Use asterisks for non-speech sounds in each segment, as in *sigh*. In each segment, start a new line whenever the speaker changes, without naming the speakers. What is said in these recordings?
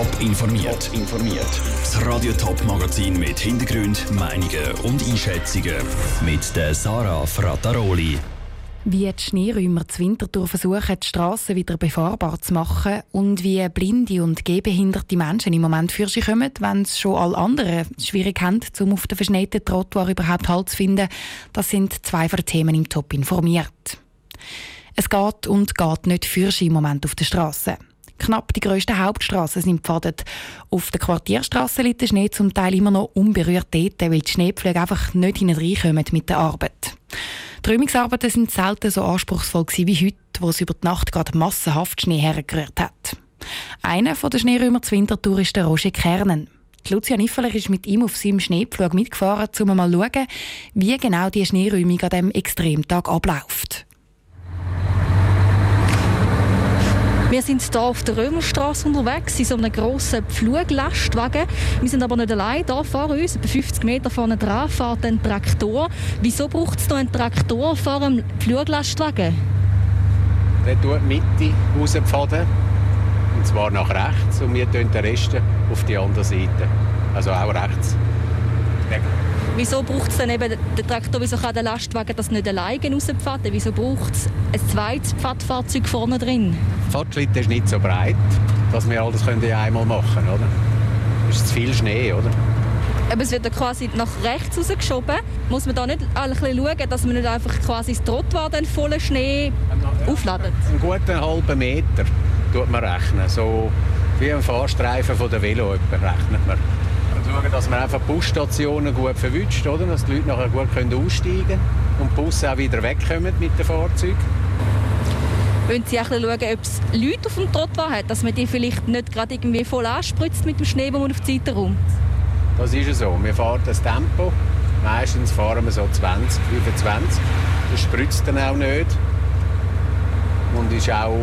Top informiert. informiert. Das Radio Top Magazin mit Hintergrund, Meinungen und Einschätzungen mit der Sarah Frataroli.
Wie die Schneeräumer zu Winterthur versuchen, die Strassen wieder befahrbar zu machen und wie blinde und gehbehinderte Menschen im Moment für sich kommen, wenn es schon alle anderen schwierig haben, um auf den verschneiten Trottoir überhaupt Halt zu finden, das sind zwei von den Themen im Top informiert. Es geht und geht nicht für im Moment auf der Straße. Knapp die grössten Hauptstraßen sind pfadet. Auf der Quartierstraße liegt der Schnee zum Teil immer noch unberührt dort, weil die Schneepflüge einfach nicht hineinkommen mit der Arbeit. Die Räumungsarbeiten sind selten so anspruchsvoll wie heute, wo es über die Nacht gerade massenhaft Schnee hergerührt hat. Einer der Schneeräumer zur Wintertour ist der Roger Kernen. Die Lucia Niffeler ist mit ihm auf seinem Schneepflug mitgefahren, um mal zu schauen, wie genau die Schneeräumung an diesem Extremtag abläuft.
Wir sind hier auf der Römerstraße unterwegs, in so einem grossen Pfluglastwagen. Wir sind aber nicht allein. Hier vor uns, etwa 50 Meter vorne dran, fährt ein Traktor. Wieso braucht es da einen Traktor vor einem Pfluglastwagen?
Der tut die Mitte rauspfaden, und zwar nach rechts, und wir tun den Rest auf die andere Seite, also auch rechts.
Wieso braucht es dann eben den Traktor, wieso kann der Lastwagen das nicht alleine rauspfaden? Wieso braucht es ein zweites Pfadfahrzeug vorne drin?
Die Fahrtschritte ist nicht so breit, dass wir alles können einmal machen können. Es ist zu viel Schnee, oder?
Aber es wird dann quasi nach rechts rausgeschoben. Muss man da nicht ein bisschen schauen, dass man nicht einfach quasi das Trottoir dann voller Schnee aufladet?
Einen guten halben Meter tut man rechnen. So wie ein Fahrstreifen von der Velo rechnet man schauen, dass man einfach Busstationen gut verwünscht, oder? dass die Leute nachher gut können aussteigen können und die Busse auch wieder wegkommen mit den Fahrzeugen.
Wollen Sie auch schauen, ob es Leute auf dem Trottoir hat, dass man die vielleicht nicht gerade irgendwie voll anspritzt mit dem Schnee, den man auf die Seite räumt?
Das ist so. Wir fahren das Tempo. Meistens fahren wir so 20, 25. Das spritzt dann auch nicht. Und ist auch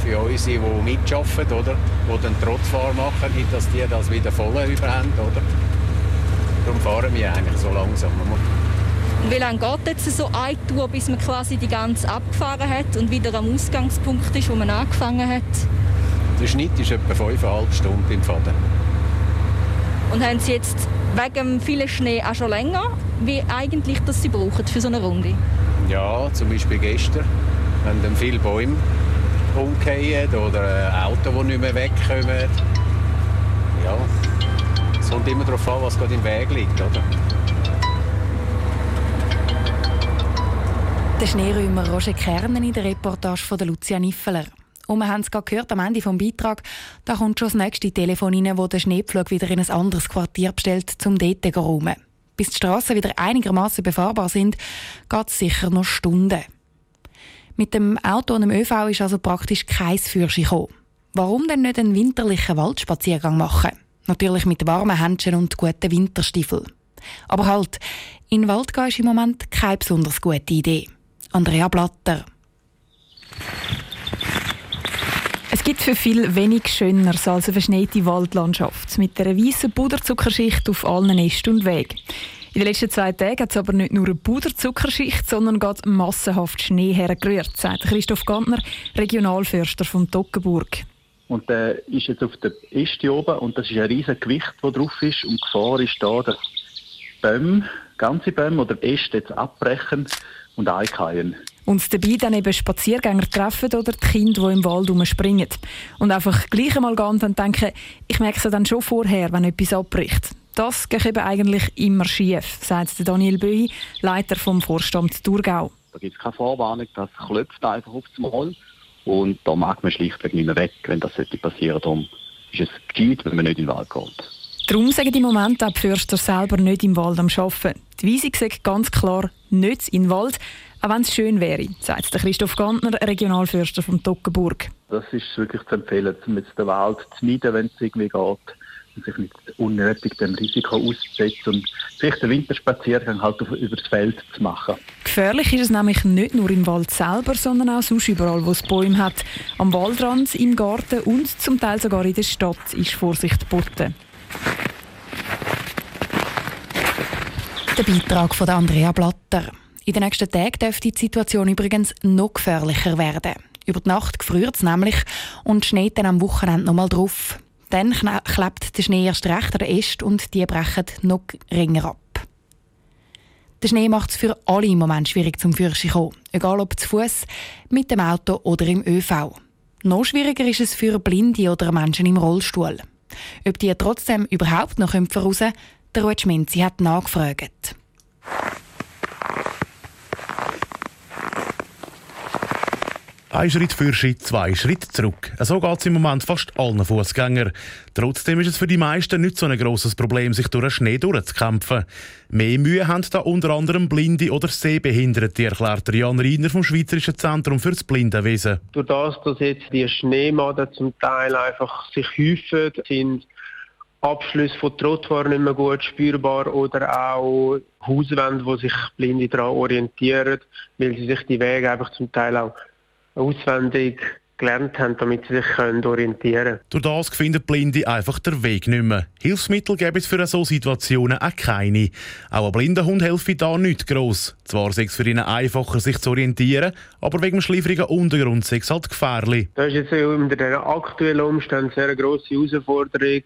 für unsere, die mitarbeiten, oder, die den Trotzfahr machen, nicht, dass die das wieder voll überhaben. Oder? Darum fahren wir eigentlich so langsam.
Wie lange geht jetzt so eine Tour, bis man quasi die ganze abgefahren hat und wieder am Ausgangspunkt ist, wo man angefangen hat?
Der Schnitt ist etwa 5,5 Stunden im Faden.
Und haben Sie jetzt wegen vielen Schnee auch schon länger, wie eigentlich das Sie brauchen für so eine Runde?
Ja, zum Beispiel gestern haben dann viele Bäume umgehen oder ein Auto, das nicht mehr wegkommt. Ja, es kommt immer darauf an, was gerade im Weg liegt. Oder?
Der Schneeräumer Roger Kernen in der Reportage von Lucia Niffeler. Und wir haben es gehört am Ende des Beitrags, da kommt schon das nächste Telefon rein, wo der Schneepflug wieder in ein anderes Quartier bestellt, um dort zu räumen. Bis die Straßen wieder einigermaßen befahrbar sind, geht es sicher noch Stunden. Mit dem Auto und dem ÖV ist also praktisch kein Führerschein gekommen. Warum denn nicht einen winterlichen Waldspaziergang machen? Natürlich mit warmen Händchen und guten Winterstiefeln. Aber halt, in den Wald gehen ist im Moment keine besonders gute Idee. Andrea Blatter.
Es gibt für viel wenig Schöneres als eine verschneite Waldlandschaft mit einer weißen Puderzuckerschicht auf allen Ästen und Wegen. In den letzten zwei Tagen hat es aber nicht nur eine Puderzuckerschicht, sondern gerade massenhaft Schnee hergerührt, sagt Christoph Gantner, Regionalförster von Toggenburg.
Und der ist jetzt auf der Äste oben und das ist ein riesiges Gewicht, das drauf ist. Und die Gefahr ist da, dass Bäume, ganze Bäume oder Äste jetzt abbrechen und einkeilen.
Und dabei dann eben Spaziergänger treffen oder die Kinder, die im Wald herumspringen. Und einfach gleich einmal gehen und denken, ich merke es dann schon vorher, wenn etwas abbricht. Das geht eben eigentlich immer schief, sagt Daniel Böhi, Leiter vom Vorstand Thurgau.
Da gibt es keine Vorwarnung, das klopft einfach aufs Mal. Und da mag man schlichtweg nicht mehr weg, wenn das passieren Darum ist es gescheit, wenn man nicht in den Wald geht.
Darum sagen im Moment auch die Förster selber nicht im Wald am Arbeiten. Die Weisung sagt ganz klar nicht in den Wald, auch wenn es schön wäre, sagt Christoph Gantner, Regionalförster von Toggenburg.
Das ist wirklich zu empfehlen, um den Wald zu meiden, wenn es irgendwie geht sich nicht unnötig dem Risiko auszusetzen und vielleicht den Winterspaziergang halt über das Feld zu machen.
Gefährlich ist es nämlich nicht nur im Wald selber, sondern auch sonst überall, wo es Bäume hat. Am Waldrand, im Garten und zum Teil sogar in der Stadt ist Vorsicht geboten.
Der Beitrag von Andrea Blatter. In den nächsten Tagen dürfte die Situation übrigens noch gefährlicher werden. Über die Nacht gefriert es nämlich und schneit dann am Wochenende noch mal drauf. Dann klebt der Schnee erst recht an der Äste und die brechen noch ringer ab. Der Schnee macht es für alle im Moment schwierig zum Fürschen kommen, egal ob zu Fuß, mit dem Auto oder im ÖV. Noch schwieriger ist es für Blinde oder Menschen im Rollstuhl. Ob die trotzdem überhaupt noch voraus können, der Ruud Schminzi hat nachgefragt.
Ein Schritt für Schritt, zwei Schritte zurück. So geht es im Moment fast allen Fußgängern. Trotzdem ist es für die meisten nicht so ein grosses Problem, sich durch den Schnee durchzukämpfen. Mehr Mühe haben da unter anderem Blinde oder Sehbehinderte, erklärt Jan Reiner vom Schweizerischen Zentrum für das Blindenwesen.
Durch das, dass jetzt die Schneemaden zum Teil einfach sich häufen, sind Abschlüsse von Trottoir nicht mehr gut spürbar oder auch Hauswände, wo sich Blinde daran orientieren, weil sie sich die Wege einfach zum Teil auch auswendig gelernt haben, damit sie sich können orientieren können.
Durch das finden Blinde einfach den Weg nicht mehr. Hilfsmittel gäbe es für so Situationen auch keine. Auch ein blinder Hund helfe da nicht gross. Zwar sei es für ihn einfacher, sich zu orientieren, aber wegen dem schliffrigen Untergrund sei es halt gefährlich.
Das ist jetzt unter den aktuellen Umständen eine sehr grosse Herausforderung.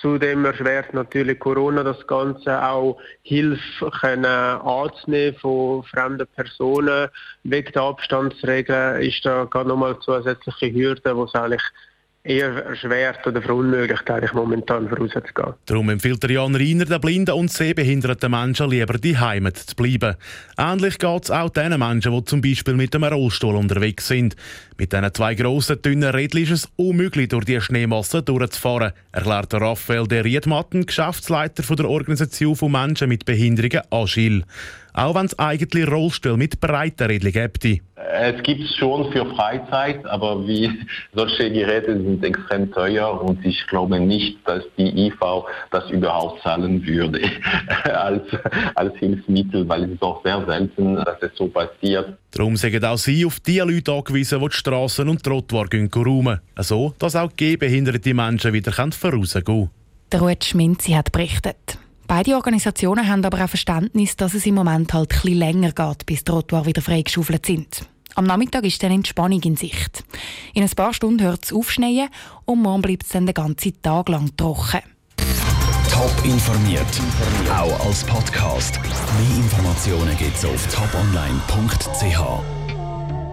Zudem erschwert natürlich Corona das Ganze auch Hilfe können anzunehmen von fremden Personen. Wegen der Abstandsregeln ist da gerade nochmal zusätzliche Hürde, die es eigentlich eher erschwert oder verunmöglicht, eigentlich momentan vorauszugehen.
Darum empfiehlt der Jan Reiner den blinden und sehbehinderten Menschen lieber die Heimat zu bleiben. Ähnlich geht es auch den Menschen, die zum Beispiel mit einem Rollstuhl unterwegs sind. Mit diesen zwei grossen, dünnen Rädchen ist es unmöglich, durch die Schneemasse durchzufahren, erklärt Raphael de Riedmatten, Geschäftsleiter der Organisation von Menschen mit Behinderungen Agil. Auch wenn es eigentlich Rollstühle mit breiten Rädchen gibt.
Es gibt es schon für Freizeit, aber wie *laughs* solche Geräte sind extrem teuer und ich glaube nicht, dass die IV das überhaupt zahlen würde *laughs* als, als Hilfsmittel, weil es ist auch sehr selten, dass es so passiert.
Darum sind auch Sie auf die Leute angewiesen, die die Strassen und Trottoir räumen. So, dass auch gehbehinderte Menschen wieder vorausgehen können.
Der Ruud Schminzi hat berichtet. Beide Organisationen haben aber auch Verständnis, dass es im Moment halt etwas länger geht, bis die Trottoir wieder freigeschaufelt sind. Am Nachmittag ist dann Entspannung in Sicht. In ein paar Stunden hört es aufschneien und morgen bleibt es dann den ganzen Tag lang trocken.
Top informiert, auch als Podcast. Mehr Informationen gibt es auf toponline.ch.